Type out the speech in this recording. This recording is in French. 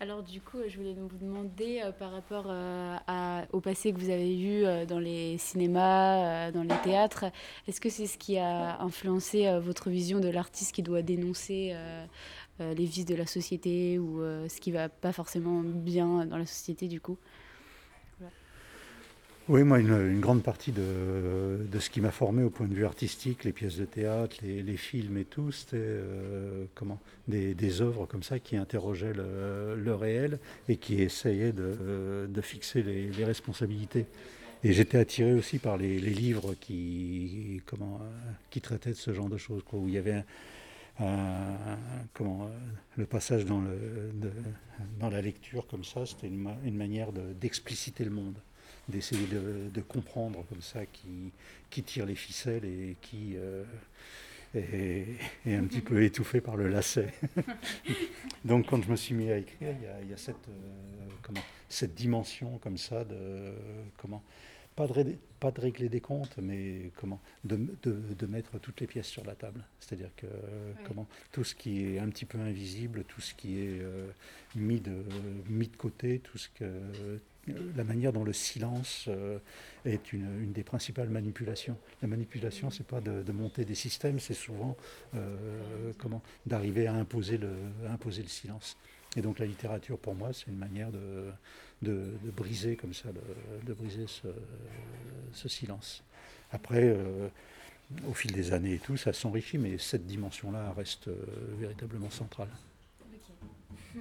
Alors du coup, je voulais vous demander euh, par rapport euh, au passé que vous avez vu euh, dans les cinémas, dans les théâtres, est-ce que c'est ce qui a influencé votre vision de l'artiste qui doit dénoncer les vices de la société ou ce qui va pas forcément bien dans la société du coup? Oui, moi, une, grande partie de, ce qui m'a formé au point de vue artistique, les pièces de théâtre, les, films et tout, c'était euh, comment des, œuvres comme ça qui interrogeaient le, réel et qui essayaient de, fixer les, responsabilités. Et j'étais attiré aussi par les, livres qui, comment, qui traitaient de ce genre de choses, où il y avait comment, le passage dans, le, dans la lecture comme ça, c'était une manière d'expliciter le monde d'essayer de, comprendre comme ça qui, qui tire les ficelles et qui euh, est, un petit peu étouffé par le lacet. Donc quand je me suis mis à écrire, il y a, cette, euh, comment, cette dimension comme ça de comment pas de, pas de régler des comptes, mais comment de, de, mettre toutes les pièces sur la table. C'est-à-dire que comment tout ce qui est un petit peu invisible, tout ce qui est euh, mis, de, mis de côté, tout ce que la manière dont le silence euh, est une, des principales manipulations. La manipulation, c'est pas de, monter des systèmes, c'est souvent euh, comment d'arriver à imposer le, silence. Et donc la littérature, pour moi, c'est une manière de, briser comme ça, de briser ce, silence. Après, euh, au fil des années et tout, ça s'enrichit, mais cette dimension-là reste véritablement centrale.